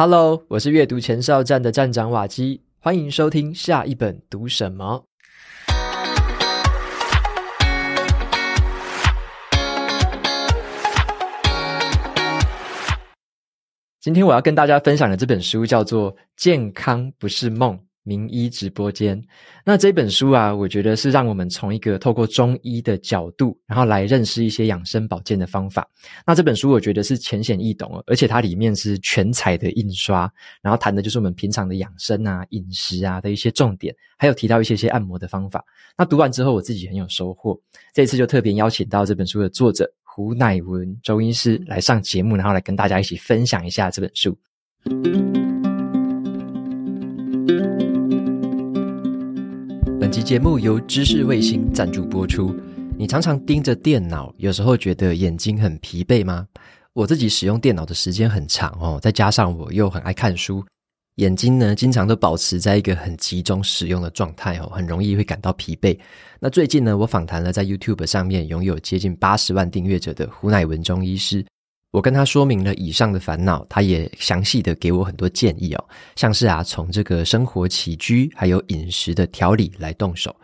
Hello，我是阅读前哨站的站长瓦基，欢迎收听下一本读什么。今天我要跟大家分享的这本书叫做《健康不是梦》。名医直播间，那这本书啊，我觉得是让我们从一个透过中医的角度，然后来认识一些养生保健的方法。那这本书我觉得是浅显易懂，而且它里面是全彩的印刷，然后谈的就是我们平常的养生啊、饮食啊的一些重点，还有提到一些些按摩的方法。那读完之后，我自己很有收获。这次就特别邀请到这本书的作者胡乃文中医师来上节目，然后来跟大家一起分享一下这本书。本集节目由知识卫星赞助播出。你常常盯着电脑，有时候觉得眼睛很疲惫吗？我自己使用电脑的时间很长哦，再加上我又很爱看书，眼睛呢经常都保持在一个很集中使用的状态哦，很容易会感到疲惫。那最近呢，我访谈了在 YouTube 上面拥有接近八十万订阅者的胡乃文中医师。我跟他说明了以上的烦恼，他也详细的给我很多建议哦，像是啊，从这个生活起居还有饮食的调理来动手，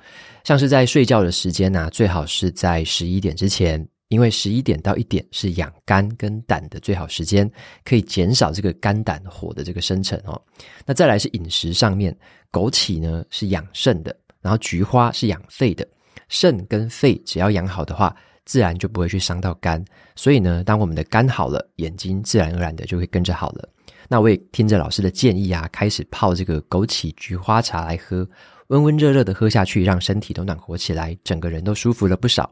像是在睡觉的时间呢，最好是在十一点之前，因为十一点到一点是养肝跟胆的最好时间，可以减少这个肝胆火的这个生成哦。那再来是饮食上面，枸杞呢是养肾的，然后菊花是养肺的，肾跟肺只要养好的话，自然就不会去伤到肝，所以呢，当我们的肝好了，眼睛自然而然的就会跟着好了。那我也听着老师的建议啊，开始泡这个枸杞菊花茶来喝，温温热热的喝下去，让身体都暖和起来，整个人都舒服了不少。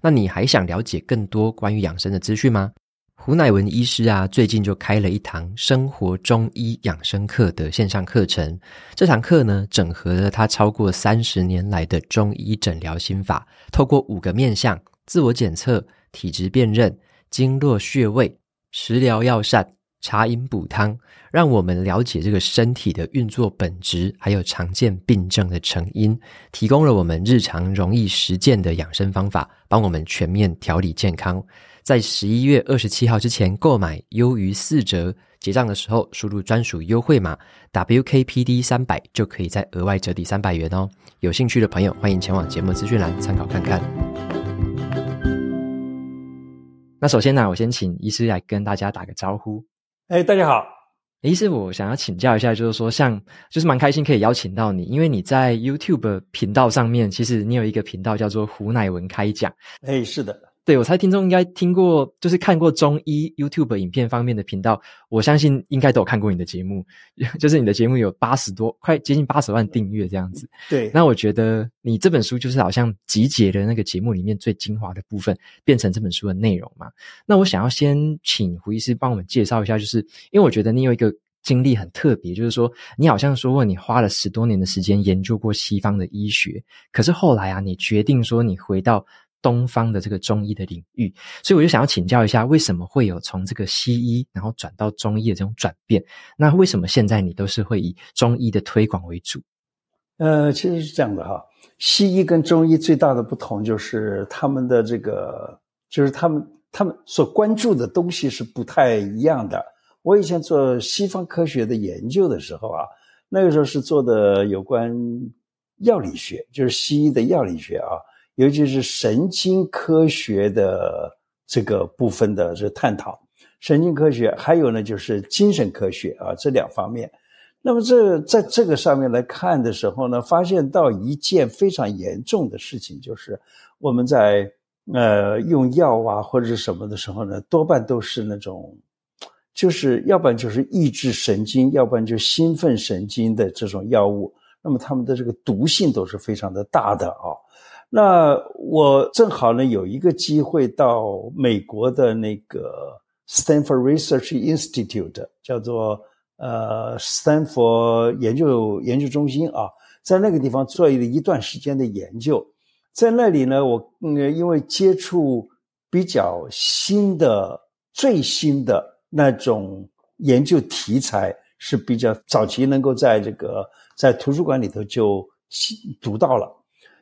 那你还想了解更多关于养生的资讯吗？胡乃文医师啊，最近就开了一堂生活中医养生课的线上课程。这堂课呢，整合了他超过三十年来的中医诊疗心法，透过五个面向。自我检测、体质辨认、经络穴位、食疗药膳、茶饮补汤，让我们了解这个身体的运作本质，还有常见病症的成因，提供了我们日常容易实践的养生方法，帮我们全面调理健康。在十一月二十七号之前购买，优于四折。结账的时候输入专属优惠码 WKPD 三百，就可以再额外折抵三百元哦。有兴趣的朋友，欢迎前往节目资讯栏参考看看。那首先呢，我先请医师来跟大家打个招呼。哎，大家好，医师，我想要请教一下，就是说，像就是蛮开心可以邀请到你，因为你在 YouTube 频道上面，其实你有一个频道叫做胡乃文开讲。哎，是的。对，我猜听众应该听过，就是看过中医 YouTube 影片方面的频道，我相信应该都有看过你的节目，就是你的节目有八十多，快接近八十万订阅这样子。对，那我觉得你这本书就是好像集结了那个节目里面最精华的部分，变成这本书的内容嘛。那我想要先请胡医师帮我们介绍一下，就是因为我觉得你有一个经历很特别，就是说你好像说过你花了十多年的时间研究过西方的医学，可是后来啊，你决定说你回到。东方的这个中医的领域，所以我就想要请教一下，为什么会有从这个西医然后转到中医的这种转变？那为什么现在你都是会以中医的推广为主？呃，其实是这样的哈，西医跟中医最大的不同就是他们的这个，就是他们他们所关注的东西是不太一样的。我以前做西方科学的研究的时候啊，那个时候是做的有关药理学，就是西医的药理学啊。尤其是神经科学的这个部分的这探讨，神经科学还有呢就是精神科学啊，这两方面。那么这在这个上面来看的时候呢，发现到一件非常严重的事情，就是我们在呃用药啊或者是什么的时候呢，多半都是那种，就是要不然就是抑制神经，要不然就兴奋神经的这种药物。那么它们的这个毒性都是非常的大的啊。那我正好呢有一个机会到美国的那个 Stanford Research Institute，叫做呃斯坦福研究研究中心啊，在那个地方做了一段时间的研究，在那里呢，我嗯因为接触比较新的、最新的那种研究题材是比较早期，能够在这个在图书馆里头就读到了。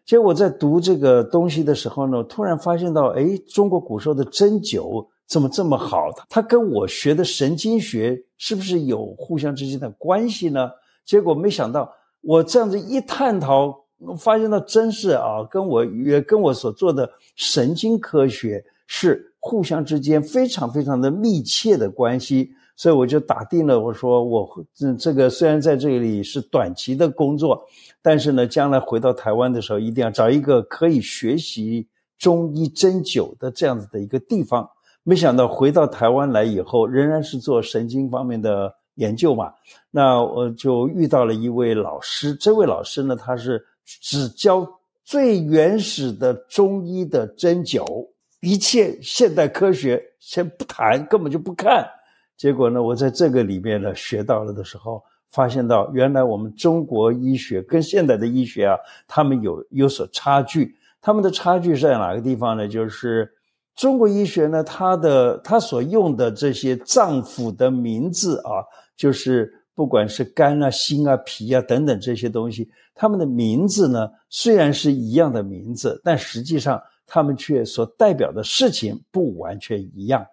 结果在读这个东西的时候呢，突然发现到，哎，中国古时候的针灸怎么这么好？它跟我学的神经学是不是有互相之间的关系呢？结果没想到，我这样子一探讨，发现到真是啊，跟我也跟我所做的神经科学是互相之间非常非常的密切的关系。所以我就打定了，我说我这这个虽然在这里是短期的工作，但是呢，将来回到台湾的时候，一定要找一个可以学习中医针灸的这样子的一个地方。没想到回到台湾来以后，仍然是做神经方面的研究嘛。那我就遇到了一位老师，这位老师呢，他是只教最原始的中医的针灸，一切现代科学先不谈，根本就不看。结果呢，我在这个里面呢学到了的时候，发现到原来我们中国医学跟现代的医学啊，他们有有所差距。他们的差距在哪个地方呢？就是中国医学呢，它的它所用的这些脏腑的名字啊，就是不管是肝啊、心啊、脾啊等等这些东西，他们的名字呢虽然是一样的名字，但实际上他们却所代表的事情不完全一样。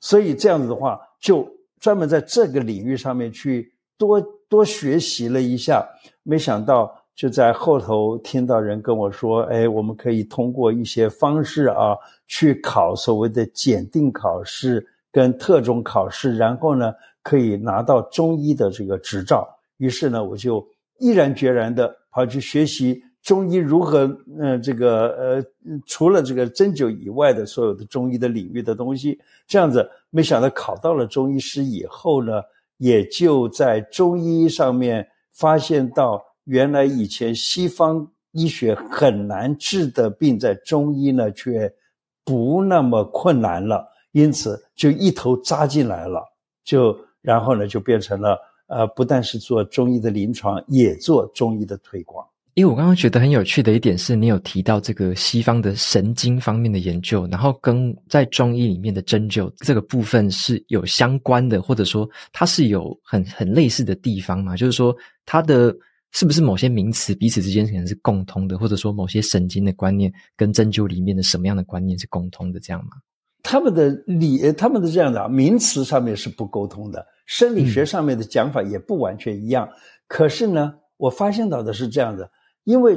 所以这样子的话。就专门在这个领域上面去多多学习了一下，没想到就在后头听到人跟我说：“哎，我们可以通过一些方式啊，去考所谓的检定考试跟特种考试，然后呢，可以拿到中医的这个执照。”于是呢，我就毅然决然的跑去学习。中医如何？嗯、呃，这个呃，除了这个针灸以外的所有的中医的领域的东西，这样子，没想到考到了中医师以后呢，也就在中医上面发现到，原来以前西方医学很难治的病，在中医呢却不那么困难了，因此就一头扎进来了，就然后呢就变成了呃，不但是做中医的临床，也做中医的推广。因为我刚刚觉得很有趣的一点是，你有提到这个西方的神经方面的研究，然后跟在中医里面的针灸这个部分是有相关的，或者说它是有很很类似的地方嘛？就是说它的是不是某些名词彼此之间可能是共通的，或者说某些神经的观念跟针灸里面的什么样的观念是共通的，这样吗？他们的理，他们的这样的名词上面是不沟通的，生理学上面的讲法也不完全一样。嗯、可是呢，我发现到的是这样的。因为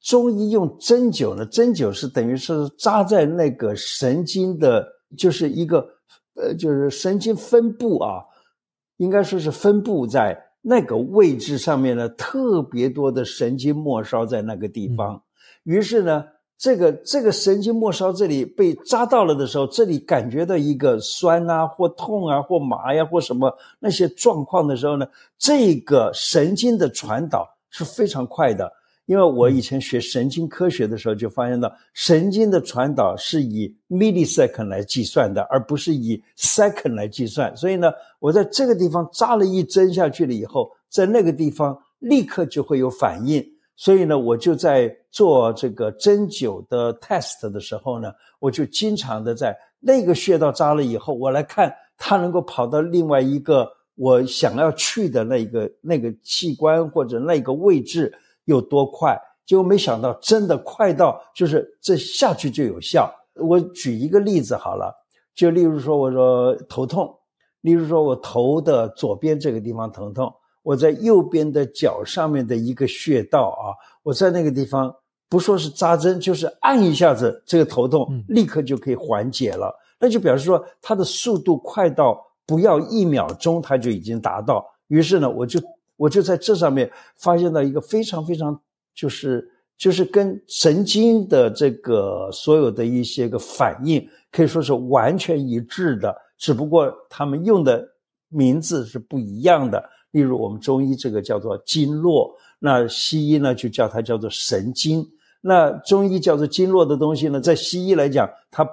中医用针灸呢，针灸是等于是扎在那个神经的，就是一个呃，就是神经分布啊，应该说是分布在那个位置上面呢，特别多的神经末梢在那个地方。于是呢，这个这个神经末梢这里被扎到了的时候，这里感觉到一个酸啊，或痛啊，或麻呀，或什么那些状况的时候呢，这个神经的传导是非常快的。因为我以前学神经科学的时候，就发现到神经的传导是以 millisecond 来计算的，而不是以 second 来计算。所以呢，我在这个地方扎了一针下去了以后，在那个地方立刻就会有反应。所以呢，我就在做这个针灸的 test 的时候呢，我就经常的在那个穴道扎了以后，我来看它能够跑到另外一个我想要去的那个那个器官或者那个位置。有多快？结果没想到，真的快到就是这下去就有效。我举一个例子好了，就例如说，我说头痛，例如说我头的左边这个地方疼痛，我在右边的脚上面的一个穴道啊，我在那个地方不说是扎针，就是按一下子，这个头痛立刻就可以缓解了。那就表示说，它的速度快到不要一秒钟，它就已经达到。于是呢，我就。我就在这上面发现到一个非常非常，就是就是跟神经的这个所有的一些个反应可以说是完全一致的，只不过他们用的名字是不一样的。例如我们中医这个叫做经络，那西医呢就叫它叫做神经。那中医叫做经络的东西呢，在西医来讲，它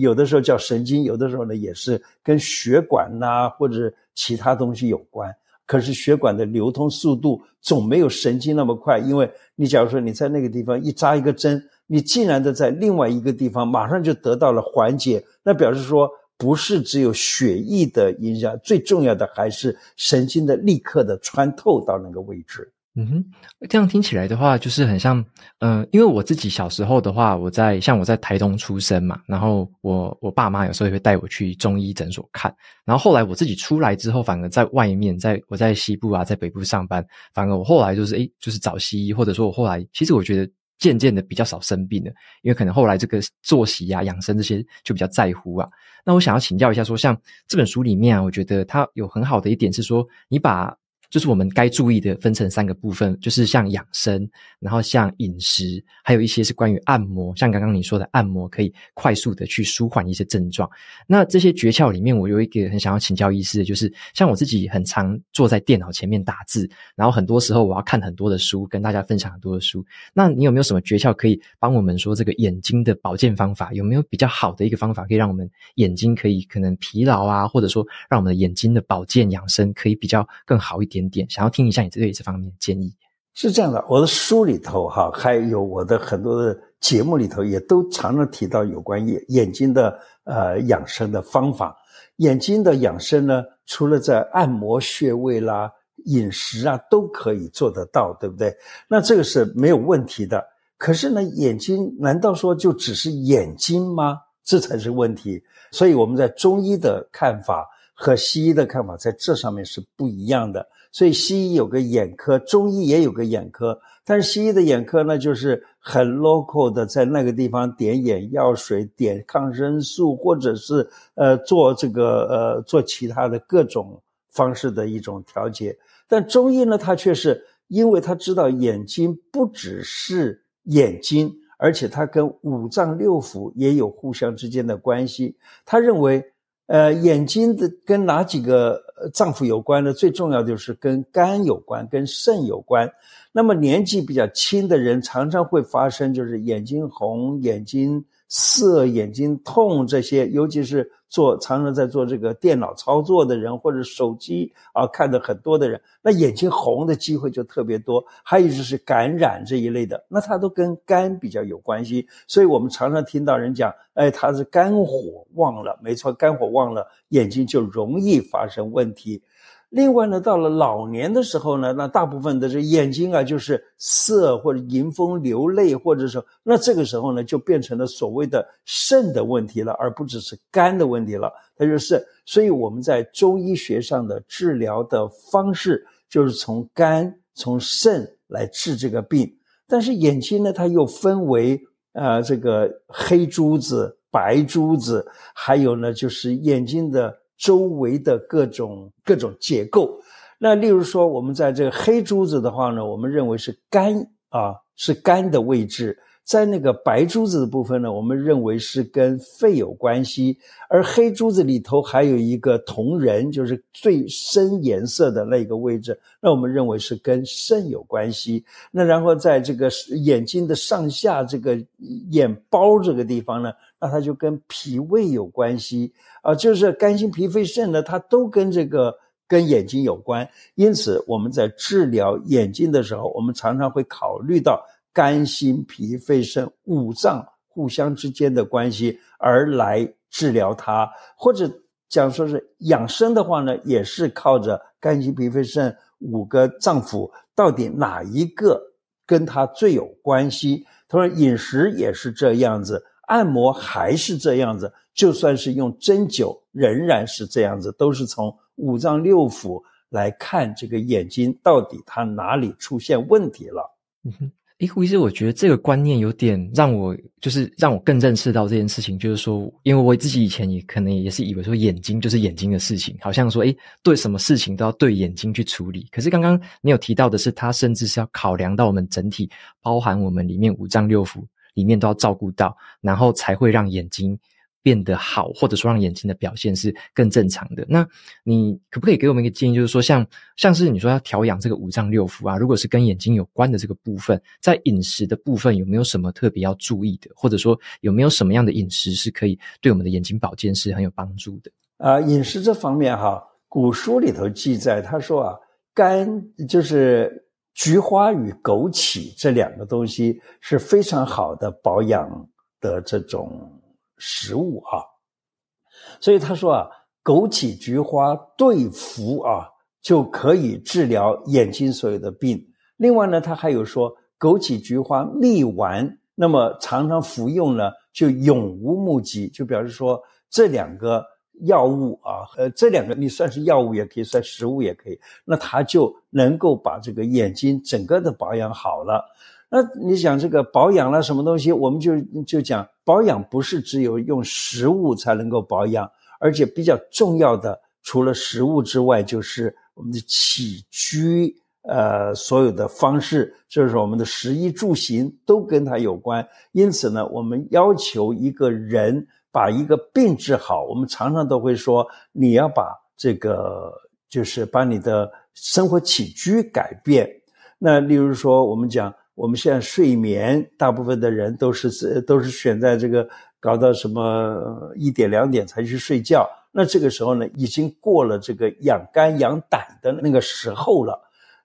有的时候叫神经，有的时候呢也是跟血管呐或者其他东西有关。可是血管的流通速度总没有神经那么快，因为你假如说你在那个地方一扎一个针，你竟然的在另外一个地方马上就得到了缓解，那表示说不是只有血液的影响，最重要的还是神经的立刻的穿透到那个位置。嗯哼，这样听起来的话，就是很像，嗯、因为我自己小时候的话，我在像我在台东出生嘛，然后我我爸妈有时候也会带我去中医诊所看，然后后来我自己出来之后，反而在外面，在我在西部啊，在北部上班，反而我后来就是诶，就是找西医，或者说我后来其实我觉得渐渐的比较少生病了，因为可能后来这个作息啊、养生这些就比较在乎啊。那我想要请教一下说，说像这本书里面啊，我觉得它有很好的一点是说，你把。就是我们该注意的，分成三个部分，就是像养生，然后像饮食，还有一些是关于按摩，像刚刚你说的按摩可以快速的去舒缓一些症状。那这些诀窍里面，我有一个很想要请教医师的，就是像我自己很常坐在电脑前面打字，然后很多时候我要看很多的书，跟大家分享很多的书。那你有没有什么诀窍可以帮我们说这个眼睛的保健方法？有没有比较好的一个方法，可以让我们眼睛可以可能疲劳啊，或者说让我们的眼睛的保健养生可以比较更好一点？点点，想要听一下你对这方面的建议。是这样的，我的书里头哈，还有我的很多的节目里头，也都常常提到有关眼眼睛的呃养生的方法。眼睛的养生呢，除了在按摩穴位啦、饮食啊，都可以做得到，对不对？那这个是没有问题的。可是呢，眼睛难道说就只是眼睛吗？这才是问题。所以我们在中医的看法和西医的看法在这上面是不一样的。所以西医有个眼科，中医也有个眼科，但是西医的眼科呢，就是很 local 的，在那个地方点眼药水、点抗生素，或者是呃做这个呃做其他的各种方式的一种调节。但中医呢，它却是因为他知道眼睛不只是眼睛，而且它跟五脏六腑也有互相之间的关系。他认为。呃，眼睛的跟哪几个脏腑有关呢？最重要的就是跟肝有关，跟肾有关。那么年纪比较轻的人，常常会发生就是眼睛红、眼睛涩、眼睛痛这些，尤其是。做常常在做这个电脑操作的人，或者手机啊看的很多的人，那眼睛红的机会就特别多。还有就是感染这一类的，那它都跟肝比较有关系。所以我们常常听到人讲，哎，他是肝火旺了，没错，肝火旺了，眼睛就容易发生问题。另外呢，到了老年的时候呢，那大部分的这眼睛啊，就是涩或者迎风流泪，或者说，那这个时候呢，就变成了所谓的肾的问题了，而不只是肝的问题了。它就是，所以我们在中医学上的治疗的方式，就是从肝、从肾来治这个病。但是眼睛呢，它又分为呃这个黑珠子、白珠子，还有呢，就是眼睛的。周围的各种各种结构，那例如说，我们在这个黑珠子的话呢，我们认为是肝啊，是肝的位置；在那个白珠子的部分呢，我们认为是跟肺有关系。而黑珠子里头还有一个瞳仁，就是最深颜色的那个位置，那我们认为是跟肾有关系。那然后在这个眼睛的上下这个眼包这个地方呢，那它就跟脾胃有关系啊，就是肝心脾肺肾呢，它都跟这个跟眼睛有关。因此，我们在治疗眼睛的时候，我们常常会考虑到肝心脾肺肾五脏互相之间的关系，而来治疗它。或者讲说是养生的话呢，也是靠着肝心脾肺肾五个脏腑，到底哪一个跟它最有关系？同时，饮食也是这样子。按摩还是这样子，就算是用针灸，仍然是这样子，都是从五脏六腑来看这个眼睛到底它哪里出现问题了。嗯哼，诶，胡医师，我觉得这个观念有点让我就是让我更认识到这件事情，就是说，因为我自己以前也可能也是以为说眼睛就是眼睛的事情，好像说，诶，对什么事情都要对眼睛去处理。可是刚刚你有提到的是，它甚至是要考量到我们整体，包含我们里面五脏六腑。里面都要照顾到，然后才会让眼睛变得好，或者说让眼睛的表现是更正常的。那你可不可以给我们一个建议，就是说像像是你说要调养这个五脏六腑啊，如果是跟眼睛有关的这个部分，在饮食的部分有没有什么特别要注意的，或者说有没有什么样的饮食是可以对我们的眼睛保健是很有帮助的？啊、呃，饮食这方面哈，古书里头记载，他说啊，肝就是。菊花与枸杞这两个东西是非常好的保养的这种食物啊，所以他说啊，枸杞、菊花对服啊，就可以治疗眼睛所有的病。另外呢，他还有说枸杞菊花蜜丸，那么常常服用呢，就永无目疾，就表示说这两个药物啊，呃，这两个你算是药物也可以，算食物也可以，那它就能够把这个眼睛整个的保养好了。那你想这个保养了什么东西？我们就就讲保养不是只有用食物才能够保养，而且比较重要的，除了食物之外，就是我们的起居，呃，所有的方式，就是我们的食衣住行都跟它有关。因此呢，我们要求一个人把一个病治好，我们常常都会说，你要把这个就是把你的生活起居改变。那例如说，我们讲。我们现在睡眠，大部分的人都是都是选在这个搞到什么一点两点才去睡觉。那这个时候呢，已经过了这个养肝养胆的那个时候了。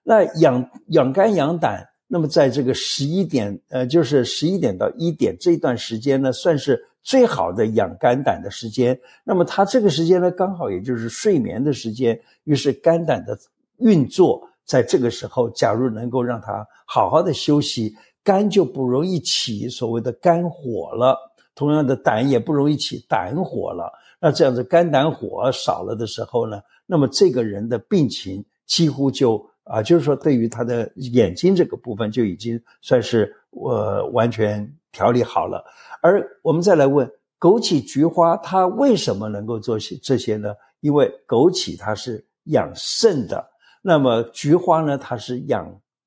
那养养肝养胆，那么在这个十一点，呃，就是十一点到一点这段时间呢，算是最好的养肝胆的时间。那么它这个时间呢，刚好也就是睡眠的时间，于是肝胆的运作。在这个时候，假如能够让他好好的休息，肝就不容易起所谓的肝火了。同样的，胆也不容易起胆火了。那这样子肝胆火少了的时候呢，那么这个人的病情几乎就啊，就是说对于他的眼睛这个部分就已经算是呃完全调理好了。而我们再来问枸杞菊花，它为什么能够做些这些呢？因为枸杞它是养肾的。那么菊花呢，它是养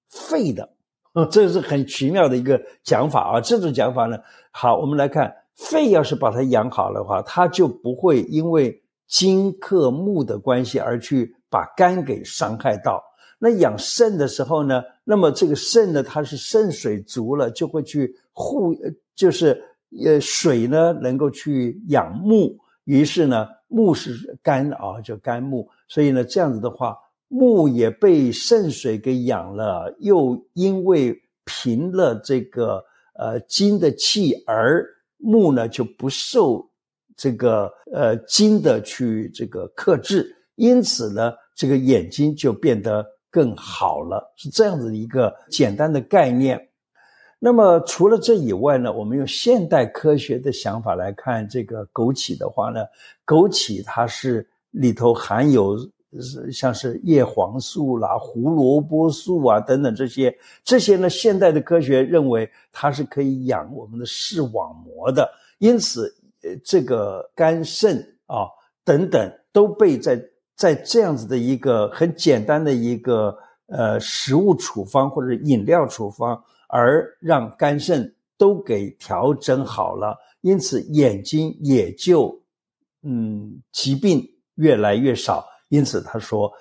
肺的，这是很奇妙的一个讲法啊。这种讲法呢，好，我们来看肺，要是把它养好的话，它就不会因为金克木的关系而去把肝给伤害到。那养肾的时候呢，那么这个肾呢，它是肾水足了，就会去护，就是呃水呢能够去养木，于是呢木是肝啊，就肝木，所以呢这样子的话。木也被肾水给养了，又因为平了这个呃金的气，而木呢就不受这个呃金的去这个克制，因此呢这个眼睛就变得更好了，是这样子一个简单的概念。那么除了这以外呢，我们用现代科学的想法来看这个枸杞的话呢，枸杞它是里头含有。像是叶黄素啦、胡萝卜素啊等等这些，这些呢，现代的科学认为它是可以养我们的视网膜的，因此，呃，这个肝肾啊等等都被在在这样子的一个很简单的一个呃食物处方或者饮料处方，而让肝肾都给调整好了，因此眼睛也就嗯疾病越来越少。因此，他说：“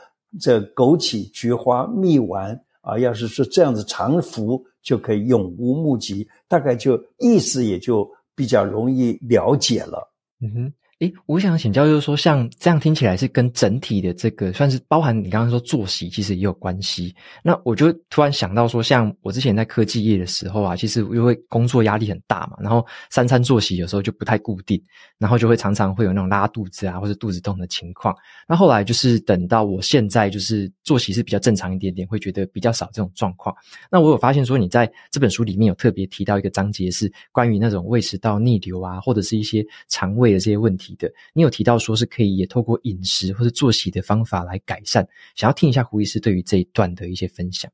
这枸杞菊花蜜丸啊，要是说这样子常服，就可以永无目疾。大概就意思也就比较容易了解了。”嗯哼。诶，我想请教，就是说，像这样听起来是跟整体的这个算是包含你刚刚说作息，其实也有关系。那我就突然想到说，像我之前在科技业的时候啊，其实因为工作压力很大嘛，然后三餐作息有时候就不太固定，然后就会常常会有那种拉肚子啊，或者肚子痛的情况。那后来就是等到我现在就是作息是比较正常一点点，会觉得比较少这种状况。那我有发现说，你在这本书里面有特别提到一个章节，是关于那种胃食道逆流啊，或者是一些肠胃的这些问题。的，你有提到说是可以也透过饮食或者作息的方法来改善，想要听一下胡医师对于这一段的一些分享。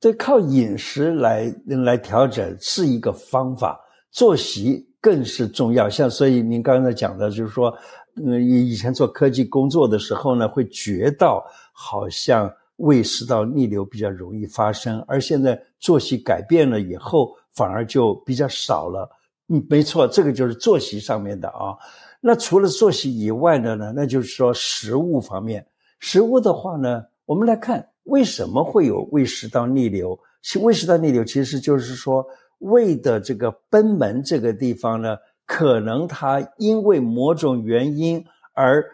对靠饮食来来调整是一个方法，作息更是重要。像所以您刚才讲的，就是说，嗯，以前做科技工作的时候呢，会觉得好像胃食道逆流比较容易发生，而现在作息改变了以后，反而就比较少了。嗯，没错，这个就是作息上面的啊。那除了作息以外的呢，那就是说食物方面，食物的话呢，我们来看为什么会有胃食道逆流。胃食道逆流其实就是说胃的这个贲门这个地方呢，可能它因为某种原因而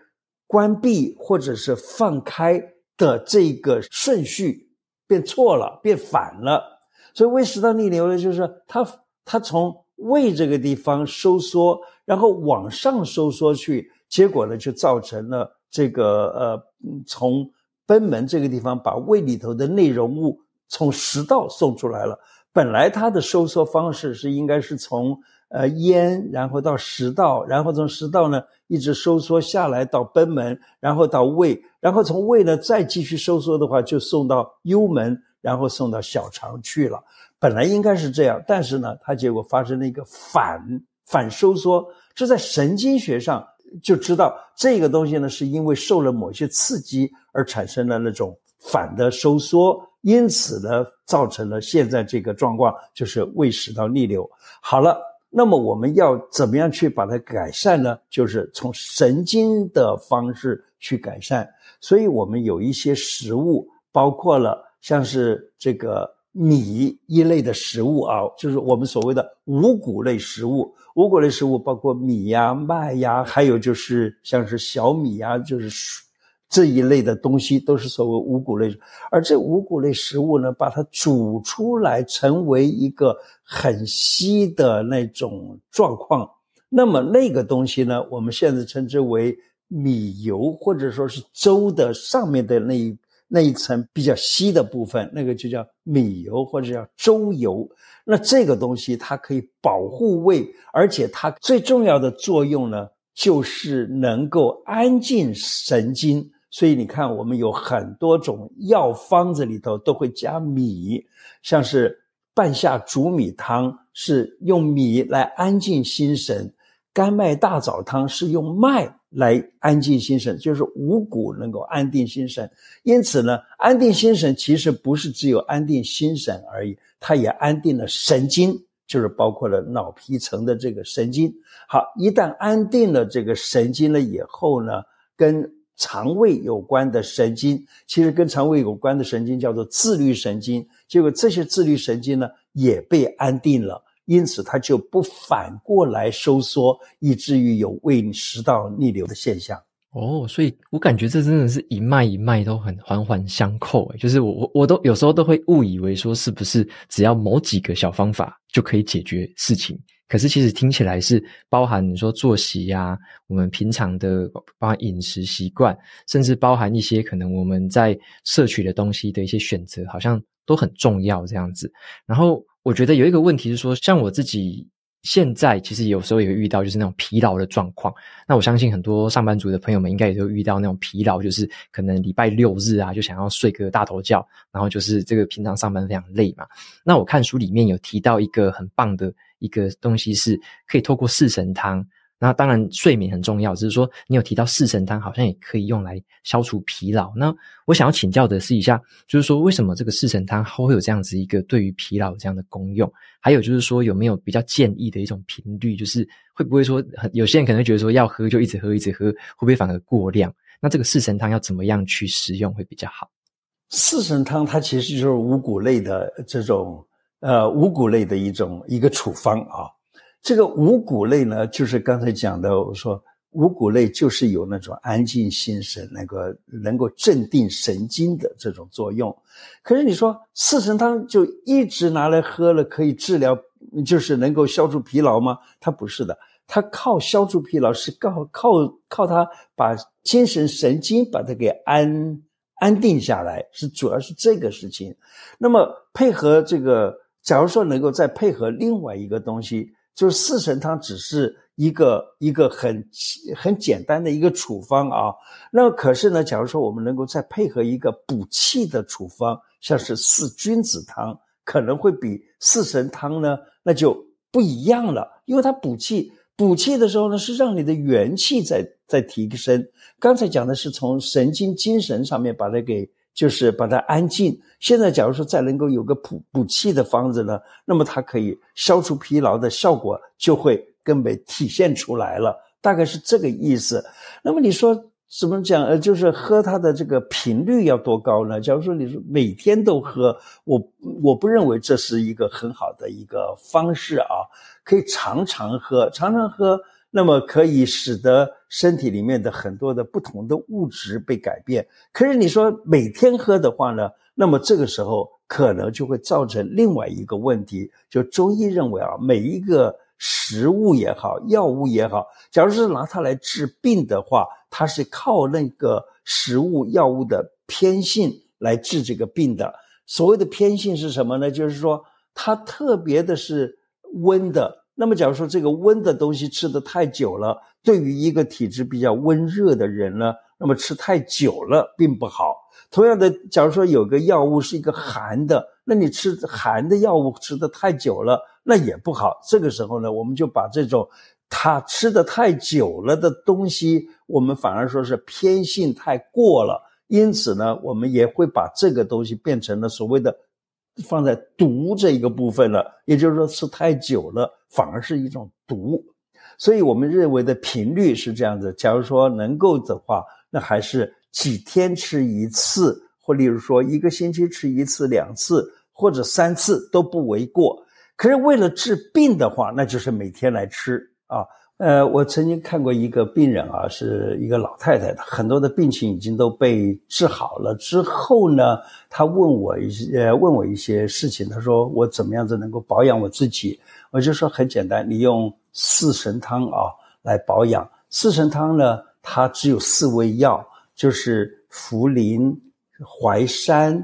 关闭或者是放开的这个顺序变错了，变反了。所以胃食道逆流呢，就是说它它从胃这个地方收缩。然后往上收缩去，结果呢，就造成了这个呃，从贲门这个地方把胃里头的内容物从食道送出来了。本来它的收缩方式是应该是从呃咽，然后到食道，然后从食道呢一直收缩下来到贲门，然后到胃，然后从胃呢再继续收缩的话，就送到幽门，然后送到小肠去了。本来应该是这样，但是呢，它结果发生了一个反反收缩，这在神经学上就知道这个东西呢，是因为受了某些刺激而产生了那种反的收缩，因此呢，造成了现在这个状况，就是胃食道逆流。好了，那么我们要怎么样去把它改善呢？就是从神经的方式去改善。所以我们有一些食物，包括了像是这个。米一类的食物啊，就是我们所谓的五谷类食物。五谷类食物包括米呀、麦呀，还有就是像是小米呀，就是这一类的东西，都是所谓五谷类。而这五谷类食物呢，把它煮出来成为一个很稀的那种状况，那么那个东西呢，我们现在称之为米油，或者说是粥的上面的那一。那一层比较稀的部分，那个就叫米油或者叫粥油。那这个东西它可以保护胃，而且它最重要的作用呢，就是能够安静神经。所以你看，我们有很多种药方子里头都会加米，像是半夏煮米汤是用米来安静心神，甘麦大枣汤是用麦。来安静心神，就是五谷能够安定心神。因此呢，安定心神其实不是只有安定心神而已，它也安定了神经，就是包括了脑皮层的这个神经。好，一旦安定了这个神经了以后呢，跟肠胃有关的神经，其实跟肠胃有关的神经叫做自律神经，结果这些自律神经呢也被安定了。因此，它就不反过来收缩，以至于有胃食道逆流的现象。哦，所以我感觉这真的是一脉一脉都很环环相扣。诶，就是我我我都有时候都会误以为说，是不是只要某几个小方法就可以解决事情？可是其实听起来是包含你说作息呀、我们平常的包含饮食习惯，甚至包含一些可能我们在摄取的东西的一些选择，好像都很重要这样子。然后。我觉得有一个问题是说，像我自己现在其实有时候也会遇到，就是那种疲劳的状况。那我相信很多上班族的朋友们应该也都遇到那种疲劳，就是可能礼拜六日啊，就想要睡个大头觉，然后就是这个平常上班非常累嘛。那我看书里面有提到一个很棒的一个东西，是可以透过四神汤。那当然，睡眠很重要。只是说，你有提到四神汤，好像也可以用来消除疲劳。那我想要请教的是一下，就是说，为什么这个四神汤会有这样子一个对于疲劳这样的功用？还有就是说，有没有比较建议的一种频率？就是会不会说，有些人可能觉得说，要喝就一直喝，一直喝，会不会反而过量？那这个四神汤要怎么样去食用会比较好？四神汤它其实就是五谷类的这种呃五谷类的一种一个处方啊。这个五谷类呢，就是刚才讲的，我说五谷类就是有那种安静心神、那个能够镇定神经的这种作用。可是你说四神汤就一直拿来喝了，可以治疗，就是能够消除疲劳吗？它不是的，它靠消除疲劳是靠靠靠它把精神神经把它给安安定下来，是主要是这个事情。那么配合这个，假如说能够再配合另外一个东西。就是四神汤只是一个一个很很简单的一个处方啊，那可是呢，假如说我们能够再配合一个补气的处方，像是四君子汤，可能会比四神汤呢，那就不一样了，因为它补气，补气的时候呢，是让你的元气在在提升。刚才讲的是从神经精神上面把它给。就是把它安静。现在，假如说再能够有个补补气的方子呢，那么它可以消除疲劳的效果就会更为体现出来了。大概是这个意思。那么你说怎么讲？呃，就是喝它的这个频率要多高呢？假如说你说每天都喝，我我不认为这是一个很好的一个方式啊。可以常常喝，常常喝。那么可以使得身体里面的很多的不同的物质被改变。可是你说每天喝的话呢，那么这个时候可能就会造成另外一个问题。就中医认为啊，每一个食物也好，药物也好，假如是拿它来治病的话，它是靠那个食物药物的偏性来治这个病的。所谓的偏性是什么呢？就是说它特别的是温的。那么，假如说这个温的东西吃得太久了，对于一个体质比较温热的人呢，那么吃太久了并不好。同样的，假如说有个药物是一个寒的，那你吃寒的药物吃得太久了，那也不好。这个时候呢，我们就把这种他吃得太久了的东西，我们反而说是偏性太过了。因此呢，我们也会把这个东西变成了所谓的。放在毒这一个部分了，也就是说吃太久了反而是一种毒，所以我们认为的频率是这样子。假如说能够的话，那还是几天吃一次，或例如说一个星期吃一次、两次或者三次都不为过。可是为了治病的话，那就是每天来吃啊。呃，我曾经看过一个病人啊，是一个老太太，很多的病情已经都被治好了。之后呢，她问我一些，问我一些事情。她说我怎么样子能够保养我自己？我就说很简单，你用四神汤啊来保养。四神汤呢，它只有四味药，就是茯苓、淮山、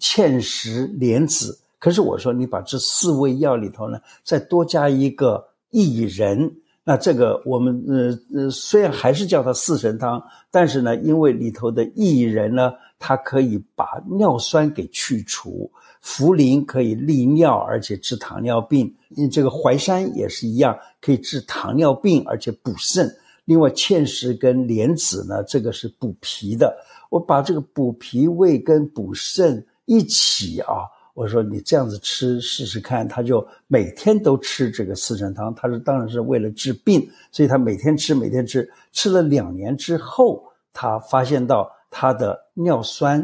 芡实、莲子。可是我说你把这四味药里头呢，再多加一个薏仁。那这个我们呃呃虽然还是叫它四神汤，但是呢，因为里头的薏仁呢，它可以把尿酸给去除；茯苓可以利尿，而且治糖尿病；这个淮山也是一样，可以治糖尿病，而且补肾。另外，芡实跟莲子呢，这个是补脾的。我把这个补脾胃跟补肾一起啊。我说你这样子吃试试看，他就每天都吃这个四神汤。他说当然是为了治病，所以他每天吃，每天吃。吃了两年之后，他发现到他的尿酸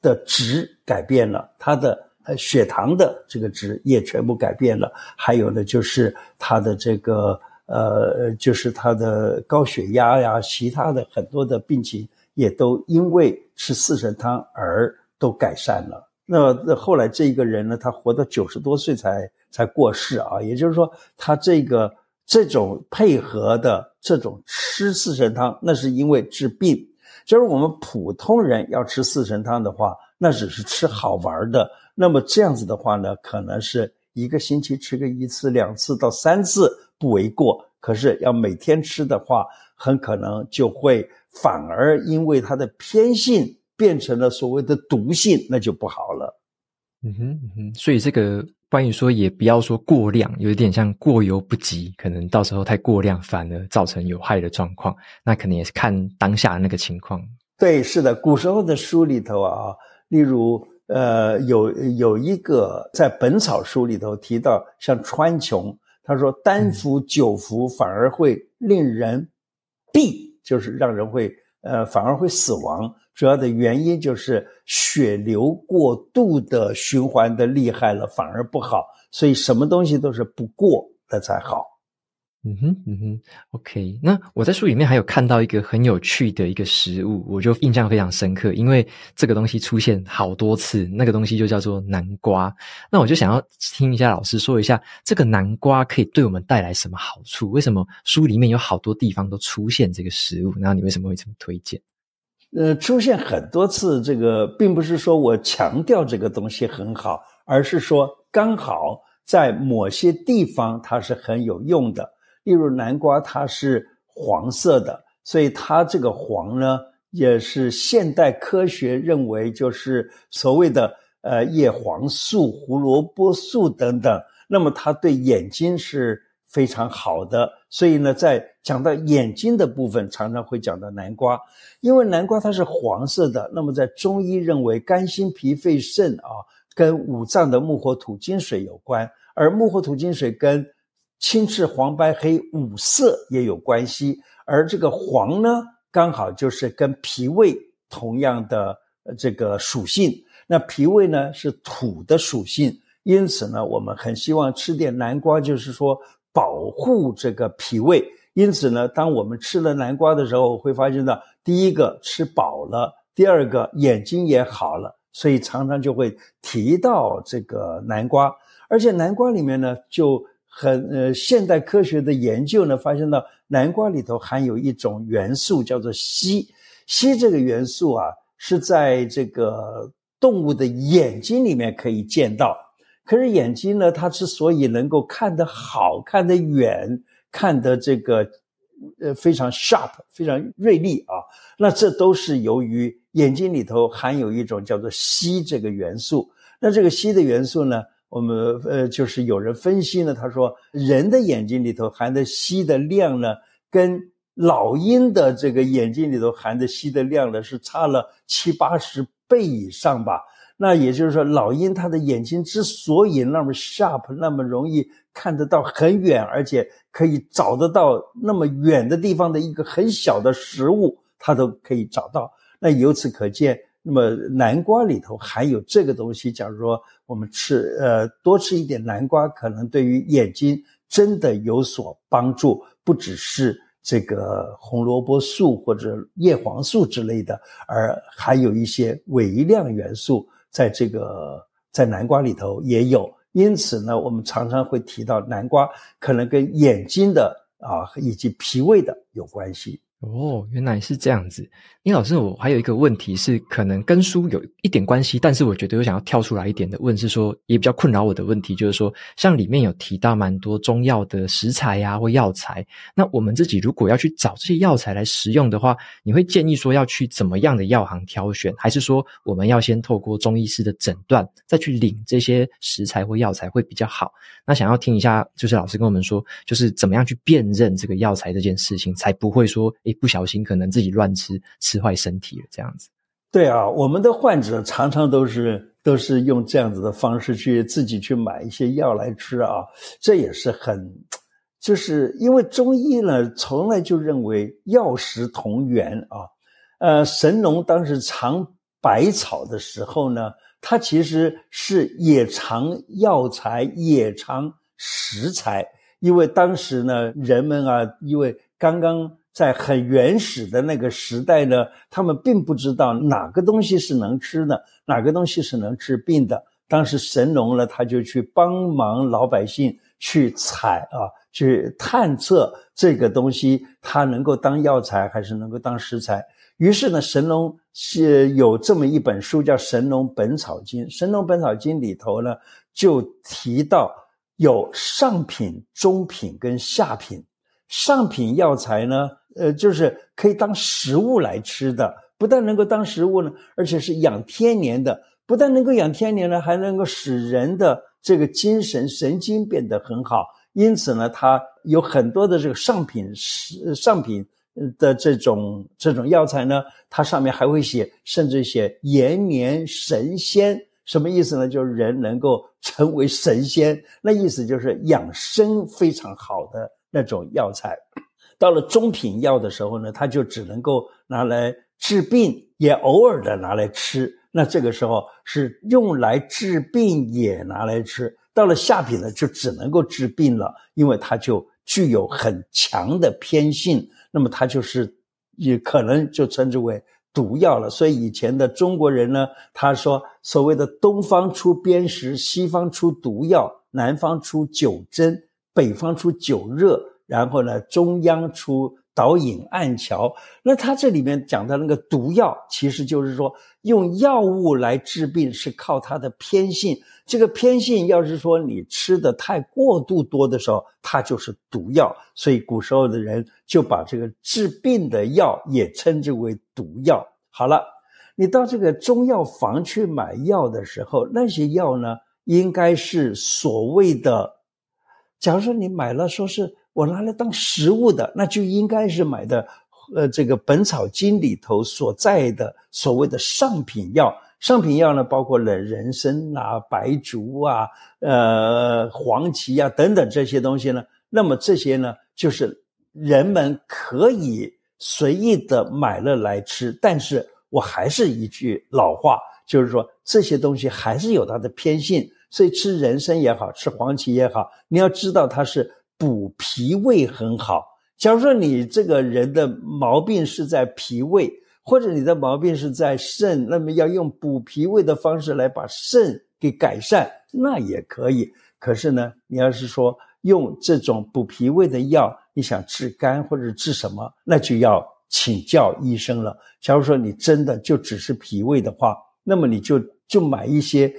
的值改变了，他的呃血糖的这个值也全部改变了。还有呢，就是他的这个呃，就是他的高血压呀，其他的很多的病情也都因为吃四神汤而都改善了。那那后来这一个人呢，他活到九十多岁才才过世啊。也就是说，他这个这种配合的这种吃四神汤，那是因为治病。就是我们普通人要吃四神汤的话，那只是吃好玩的。那么这样子的话呢，可能是一个星期吃个一次、两次到三次不为过。可是要每天吃的话，很可能就会反而因为它的偏性。变成了所谓的毒性，那就不好了。嗯哼，嗯哼，所以这个关于说也不要说过量，有一点像过犹不及，可能到时候太过量反而造成有害的状况。那可能也是看当下那个情况。对，是的，古时候的书里头啊，例如呃，有有一个在《本草书》里头提到，像川穹，他说单服久服反而会令人毙，嗯、就是让人会呃反而会死亡。主要的原因就是血流过度的循环的厉害了，反而不好。所以什么东西都是不过的才好。嗯哼，嗯哼，OK。那我在书里面还有看到一个很有趣的一个食物，我就印象非常深刻，因为这个东西出现好多次。那个东西就叫做南瓜。那我就想要听一下老师说一下，这个南瓜可以对我们带来什么好处？为什么书里面有好多地方都出现这个食物？然后你为什么会这么推荐？呃，出现很多次，这个并不是说我强调这个东西很好，而是说刚好在某些地方它是很有用的。例如南瓜，它是黄色的，所以它这个黄呢，也是现代科学认为就是所谓的呃叶黄素、胡萝卜素等等。那么它对眼睛是非常好的，所以呢，在讲到眼睛的部分，常常会讲到南瓜，因为南瓜它是黄色的。那么在中医认为，肝心脾肺肾啊，跟五脏的木火土金水有关，而木火土金水跟青赤黄白黑五色也有关系，而这个黄呢，刚好就是跟脾胃同样的这个属性。那脾胃呢是土的属性，因此呢，我们很希望吃点南瓜，就是说。保护这个脾胃，因此呢，当我们吃了南瓜的时候，会发现到第一个吃饱了，第二个眼睛也好了，所以常常就会提到这个南瓜。而且南瓜里面呢，就很呃，现代科学的研究呢，发现到南瓜里头含有一种元素叫做硒，硒这个元素啊，是在这个动物的眼睛里面可以见到。可是眼睛呢，它之所以能够看得好、看得远、看得这个呃非常 sharp、非常锐利啊，那这都是由于眼睛里头含有一种叫做硒这个元素。那这个硒的元素呢，我们呃就是有人分析呢，他说人的眼睛里头含的硒的量呢，跟老鹰的这个眼睛里头含的硒的量呢，是差了七八十倍以上吧。那也就是说，老鹰它的眼睛之所以那么 sharp，那么容易看得到很远，而且可以找得到那么远的地方的一个很小的食物，它都可以找到。那由此可见，那么南瓜里头含有这个东西。假如说我们吃，呃，多吃一点南瓜，可能对于眼睛真的有所帮助，不只是这个红萝卜素或者叶黄素之类的，而还有一些微量元素。在这个在南瓜里头也有，因此呢，我们常常会提到南瓜可能跟眼睛的啊以及脾胃的有关系。哦，原来是这样子。林老师，我还有一个问题是，可能跟书有一点关系，但是我觉得我想要跳出来一点的问是说，也比较困扰我的问题，就是说，像里面有提到蛮多中药的食材呀、或药材，那我们自己如果要去找这些药材来食用的话，你会建议说要去怎么样的药行挑选，还是说我们要先透过中医师的诊断再去领这些食材或药材会比较好？那想要听一下，就是老师跟我们说，就是怎么样去辨认这个药材这件事情，才不会说，不小心可能自己乱吃，吃坏身体了这样子。对啊，我们的患者常常都是都是用这样子的方式去自己去买一些药来吃啊，这也是很，就是因为中医呢从来就认为药食同源啊。呃，神农当时尝百草的时候呢，他其实是也尝药材，也尝食材，因为当时呢人们啊，因为刚刚。在很原始的那个时代呢，他们并不知道哪个东西是能吃的，哪个东西是能治病的。当时神农呢，他就去帮忙老百姓去采啊，去探测这个东西，它能够当药材还是能够当食材。于是呢，神农是有这么一本书叫《神农本草经》，《神农本草经》里头呢，就提到有上品、中品跟下品。上品药材呢，呃，就是可以当食物来吃的，不但能够当食物呢，而且是养天年的，不但能够养天年呢，还能够使人的这个精神神经变得很好。因此呢，它有很多的这个上品食上品的这种这种药材呢，它上面还会写，甚至写延年神仙，什么意思呢？就是人能够成为神仙，那意思就是养生非常好的。那种药材，到了中品药的时候呢，它就只能够拿来治病，也偶尔的拿来吃。那这个时候是用来治病也拿来吃。到了下品呢，就只能够治病了，因为它就具有很强的偏性。那么它就是也可能就称之为毒药了。所以以前的中国人呢，他说所谓的东方出砭石，西方出毒药，南方出九针。北方出酒热，然后呢，中央出导引暗桥。那他这里面讲的那个毒药，其实就是说用药物来治病是靠它的偏性。这个偏性要是说你吃的太过度多的时候，它就是毒药。所以古时候的人就把这个治病的药也称之为毒药。好了，你到这个中药房去买药的时候，那些药呢，应该是所谓的。假如说你买了，说是我拿来当食物的，那就应该是买的，呃，这个《本草经》里头所在的所谓的上品药。上品药呢，包括了人参啊、白术啊、呃、黄芪啊等等这些东西呢。那么这些呢，就是人们可以随意的买了来吃。但是我还是一句老话，就是说这些东西还是有它的偏性。所以吃人参也好，吃黄芪也好，你要知道它是补脾胃很好。假如说你这个人的毛病是在脾胃，或者你的毛病是在肾，那么要用补脾胃的方式来把肾给改善，那也可以。可是呢，你要是说用这种补脾胃的药，你想治肝或者治什么，那就要请教医生了。假如说你真的就只是脾胃的话，那么你就。就买一些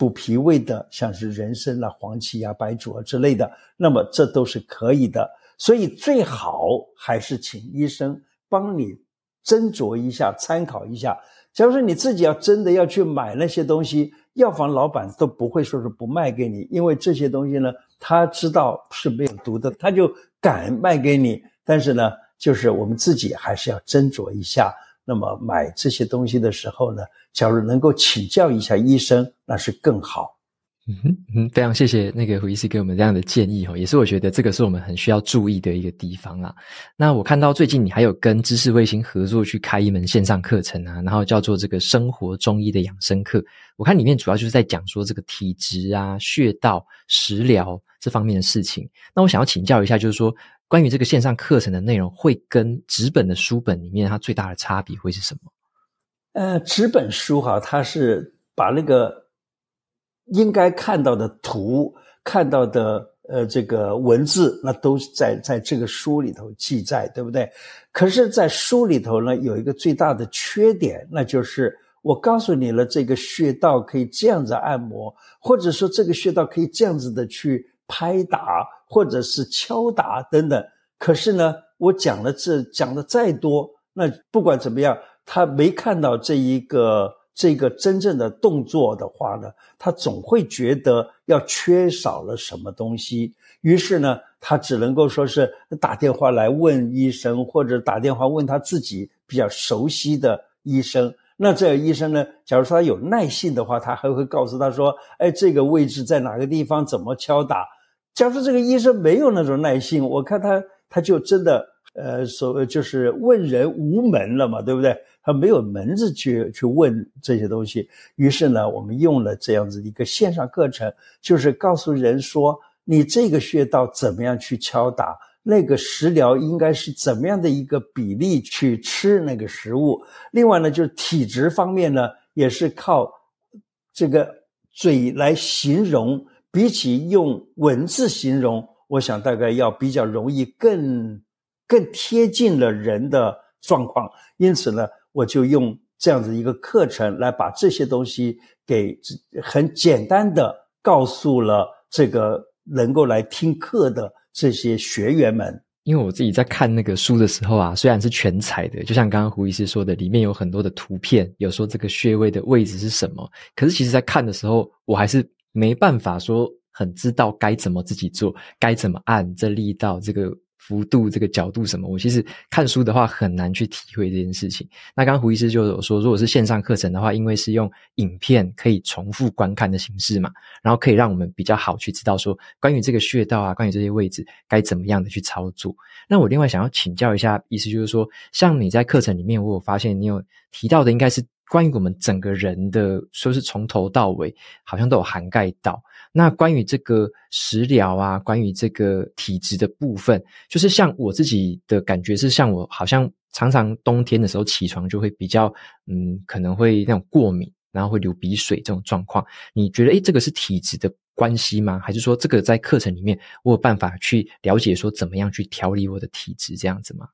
补脾胃的，像是人参啦、黄芪啊、白术啊之类的，那么这都是可以的。所以最好还是请医生帮你斟酌一下、参考一下。假如说你自己要真的要去买那些东西，药房老板都不会说是不卖给你，因为这些东西呢，他知道是没有毒的，他就敢卖给你。但是呢，就是我们自己还是要斟酌一下。那么买这些东西的时候呢，假如能够请教一下医生，那是更好。嗯哼，嗯，非常谢谢那个胡医师给我们这样的建议哈，也是我觉得这个是我们很需要注意的一个地方啊。那我看到最近你还有跟知识卫星合作去开一门线上课程啊，然后叫做这个生活中医的养生课。我看里面主要就是在讲说这个体质啊、穴道、食疗这方面的事情。那我想要请教一下，就是说关于这个线上课程的内容，会跟纸本的书本里面它最大的差别会是什么？呃，纸本书哈，它是把那个。应该看到的图，看到的呃这个文字，那都在在这个书里头记载，对不对？可是，在书里头呢，有一个最大的缺点，那就是我告诉你了，这个穴道可以这样子按摩，或者说这个穴道可以这样子的去拍打，或者是敲打等等。可是呢，我讲了这讲的再多，那不管怎么样，他没看到这一个。这个真正的动作的话呢，他总会觉得要缺少了什么东西，于是呢，他只能够说是打电话来问医生，或者打电话问他自己比较熟悉的医生。那这个医生呢，假如说他有耐性的话，他还会告诉他说：“哎，这个位置在哪个地方，怎么敲打？”假如这个医生没有那种耐性，我看他他就真的。呃，所谓就是问人无门了嘛，对不对？他没有门子去去问这些东西。于是呢，我们用了这样子一个线上课程，就是告诉人说，你这个穴道怎么样去敲打，那个食疗应该是怎么样的一个比例去吃那个食物。另外呢，就是体质方面呢，也是靠这个嘴来形容，比起用文字形容，我想大概要比较容易更。更贴近了人的状况，因此呢，我就用这样子一个课程来把这些东西给很简单的告诉了这个能够来听课的这些学员们。因为我自己在看那个书的时候啊，虽然是全彩的，就像刚刚胡医师说的，里面有很多的图片，有说这个穴位的位置是什么，可是其实在看的时候，我还是没办法说很知道该怎么自己做，该怎么按这力道这个。幅度这个角度什么，我其实看书的话很难去体会这件事情。那刚胡医师就有说，如果是线上课程的话，因为是用影片可以重复观看的形式嘛，然后可以让我们比较好去知道说关于这个穴道啊，关于这些位置该怎么样的去操作。那我另外想要请教一下，意思就是说，像你在课程里面，我有发现你有提到的，应该是关于我们整个人的，说是从头到尾好像都有涵盖到。那关于这个食疗啊，关于这个体质的部分，就是像我自己的感觉是，像我好像常常冬天的时候起床就会比较，嗯，可能会那种过敏，然后会流鼻水这种状况。你觉得，诶，这个是体质的关系吗？还是说这个在课程里面我有办法去了解说怎么样去调理我的体质这样子吗？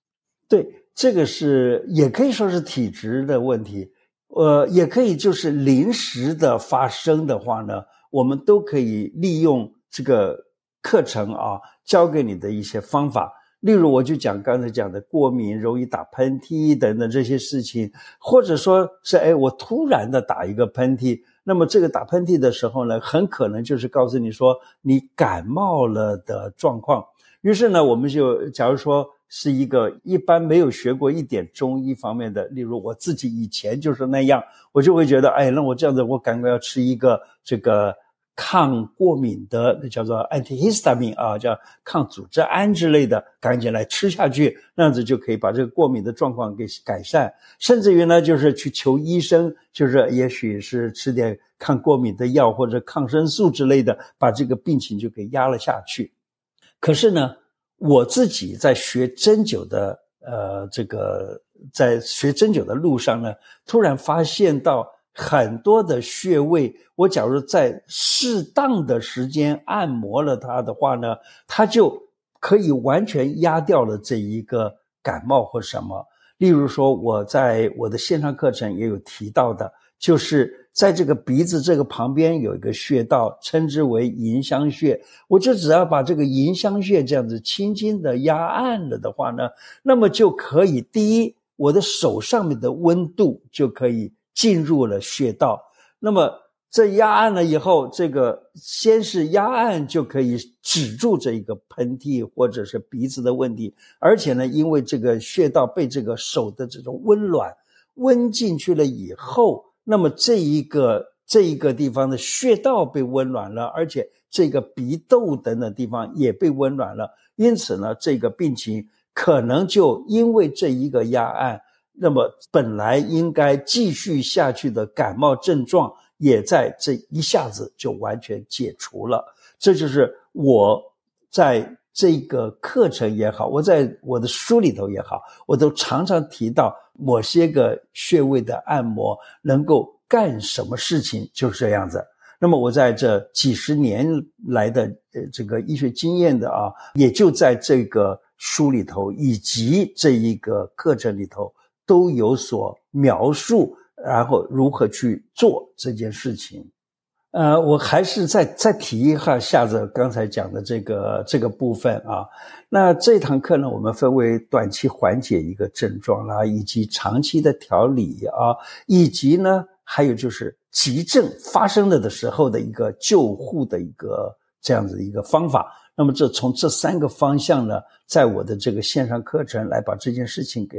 对，这个是也可以说是体质的问题，呃，也可以就是临时的发生的话呢。我们都可以利用这个课程啊，教给你的一些方法。例如，我就讲刚才讲的过敏、容易打喷嚏等等这些事情，或者说是哎，我突然的打一个喷嚏，那么这个打喷嚏的时候呢，很可能就是告诉你说你感冒了的状况。于是呢，我们就假如说。是一个一般没有学过一点中医方面的，例如我自己以前就是那样，我就会觉得，哎，那我这样子，我赶快要吃一个这个抗过敏的，那叫做 antihistamine 啊，叫抗组织胺之类的，赶紧来吃下去，那样子就可以把这个过敏的状况给改善。甚至于呢，就是去求医生，就是也许是吃点抗过敏的药或者抗生素之类的，把这个病情就给压了下去。可是呢，我自己在学针灸的，呃，这个在学针灸的路上呢，突然发现到很多的穴位，我假如在适当的时间按摩了它的话呢，它就可以完全压掉了这一个感冒或什么。例如说，我在我的线上课程也有提到的，就是在这个鼻子这个旁边有一个穴道，称之为迎香穴。我就只要把这个迎香穴这样子轻轻的压按了的话呢，那么就可以第一，我的手上面的温度就可以进入了穴道。那么这压按了以后，这个先是压按就可以止住这一个喷嚏或者是鼻子的问题，而且呢，因为这个穴道被这个手的这种温暖。温进去了以后，那么这一个这一个地方的穴道被温暖了，而且这个鼻窦等等地方也被温暖了，因此呢，这个病情可能就因为这一个压按，那么本来应该继续下去的感冒症状，也在这一下子就完全解除了。这就是我在。这个课程也好，我在我的书里头也好，我都常常提到某些个穴位的按摩能够干什么事情，就是这样子。那么我在这几十年来的呃这个医学经验的啊，也就在这个书里头以及这一个课程里头都有所描述，然后如何去做这件事情。呃，我还是再再提一下下子刚才讲的这个这个部分啊。那这堂课呢，我们分为短期缓解一个症状啦，以及长期的调理啊，以及呢，还有就是急症发生了的时候的一个救护的一个这样子一个方法。那么这从这三个方向呢，在我的这个线上课程来把这件事情给。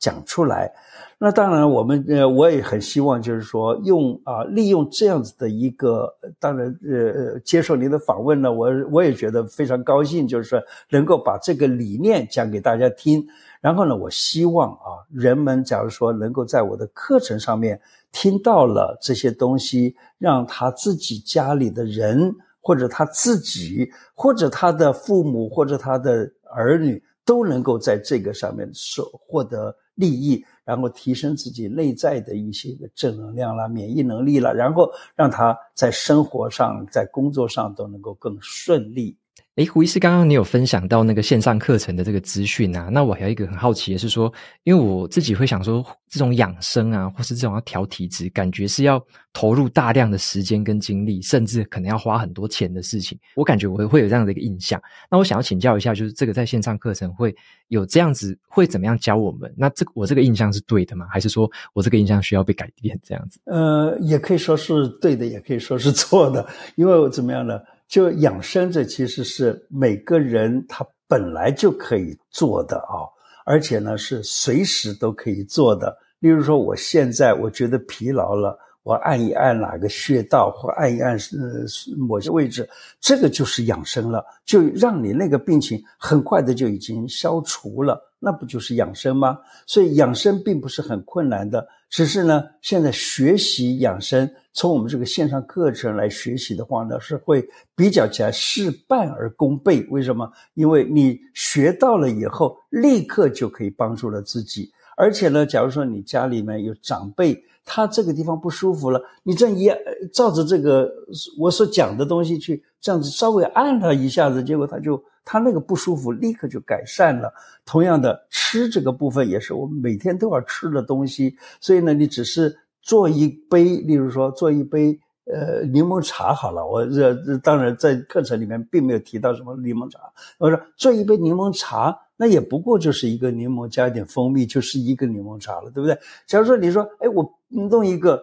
讲出来，那当然，我们呃，我也很希望，就是说用啊，利用这样子的一个，当然呃呃，接受您的访问呢，我我也觉得非常高兴，就是说能够把这个理念讲给大家听。然后呢，我希望啊，人们假如说能够在我的课程上面听到了这些东西，让他自己家里的人，或者他自己，或者他的父母，或者他的儿女，都能够在这个上面受获得。利益，然后提升自己内在的一些个正能量啦、免疫能力啦，然后让他在生活上、在工作上都能够更顺利。诶，胡医师，刚刚你有分享到那个线上课程的这个资讯啊，那我还有一个很好奇的是说，因为我自己会想说，这种养生啊，或是这种要调体质，感觉是要投入大量的时间跟精力，甚至可能要花很多钱的事情。我感觉我会有这样的一个印象。那我想要请教一下，就是这个在线上课程会有这样子，会怎么样教我们？那这我这个印象是对的吗？还是说我这个印象需要被改变？这样子？呃，也可以说是对的，也可以说是错的，因为我怎么样呢？就养生，这其实是每个人他本来就可以做的啊，而且呢是随时都可以做的。例如说，我现在我觉得疲劳了，我按一按哪个穴道，或按一按呃某些位置，这个就是养生了，就让你那个病情很快的就已经消除了。那不就是养生吗？所以养生并不是很困难的，只是呢，现在学习养生，从我们这个线上课程来学习的话呢，是会比较起来事半而功倍。为什么？因为你学到了以后，立刻就可以帮助了自己。而且呢，假如说你家里面有长辈，他这个地方不舒服了，你这一照着这个我所讲的东西去这样子稍微按他一下子，结果他就。他那个不舒服立刻就改善了。同样的，吃这个部分也是我们每天都要吃的东西。所以呢，你只是做一杯，例如说做一杯呃柠檬茶好了。我这这当然在课程里面并没有提到什么柠檬茶。我说做一杯柠檬茶，那也不过就是一个柠檬加一点蜂蜜，就是一个柠檬茶了，对不对？假如说你说，哎，我弄一个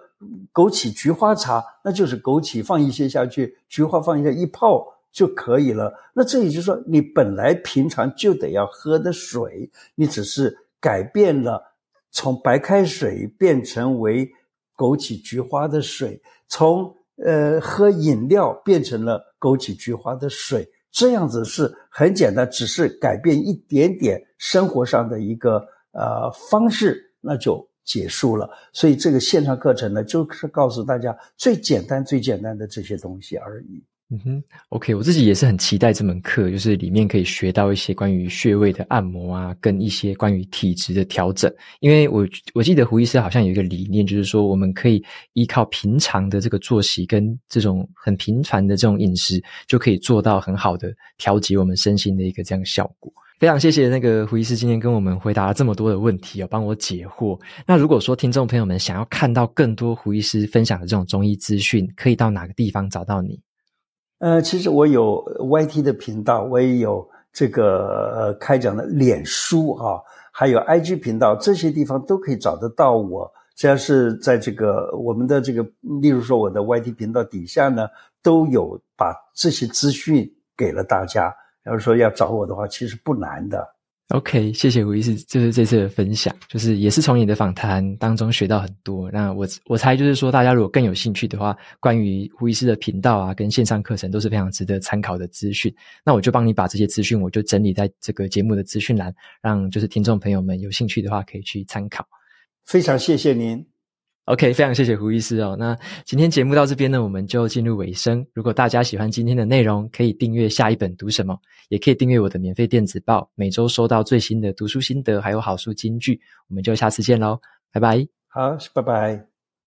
枸杞菊花茶，那就是枸杞放一些下去，菊花放一下一泡。就可以了。那这也就是说，你本来平常就得要喝的水，你只是改变了从白开水变成为枸杞菊花的水，从呃喝饮料变成了枸杞菊花的水，这样子是很简单，只是改变一点点生活上的一个呃方式，那就结束了。所以这个线上课程呢，就是告诉大家最简单、最简单的这些东西而已。嗯哼，OK，我自己也是很期待这门课，就是里面可以学到一些关于穴位的按摩啊，跟一些关于体质的调整。因为我我记得胡医师好像有一个理念，就是说我们可以依靠平常的这个作息跟这种很平常的这种饮食，就可以做到很好的调节我们身心的一个这样效果。非常谢谢那个胡医师今天跟我们回答了这么多的问题哦，帮我解惑。那如果说听众朋友们想要看到更多胡医师分享的这种中医资讯，可以到哪个地方找到你？呃，其实我有 YT 的频道，我也有这个呃开讲的脸书啊，还有 IG 频道，这些地方都可以找得到我。只要是在这个我们的这个，例如说我的 YT 频道底下呢，都有把这些资讯给了大家。要是说要找我的话，其实不难的。OK，谢谢胡医师，就是这次的分享，就是也是从你的访谈当中学到很多。那我我猜就是说，大家如果更有兴趣的话，关于胡医师的频道啊，跟线上课程都是非常值得参考的资讯。那我就帮你把这些资讯，我就整理在这个节目的资讯栏，让就是听众朋友们有兴趣的话可以去参考。非常谢谢您，OK，非常谢谢胡医师哦。那今天节目到这边呢，我们就进入尾声。如果大家喜欢今天的内容，可以订阅下一本读什么，也可以订阅我的免费电子报，每周收到最新的读书心得，还有好书金句。我们就下次见喽，拜拜。好，拜拜。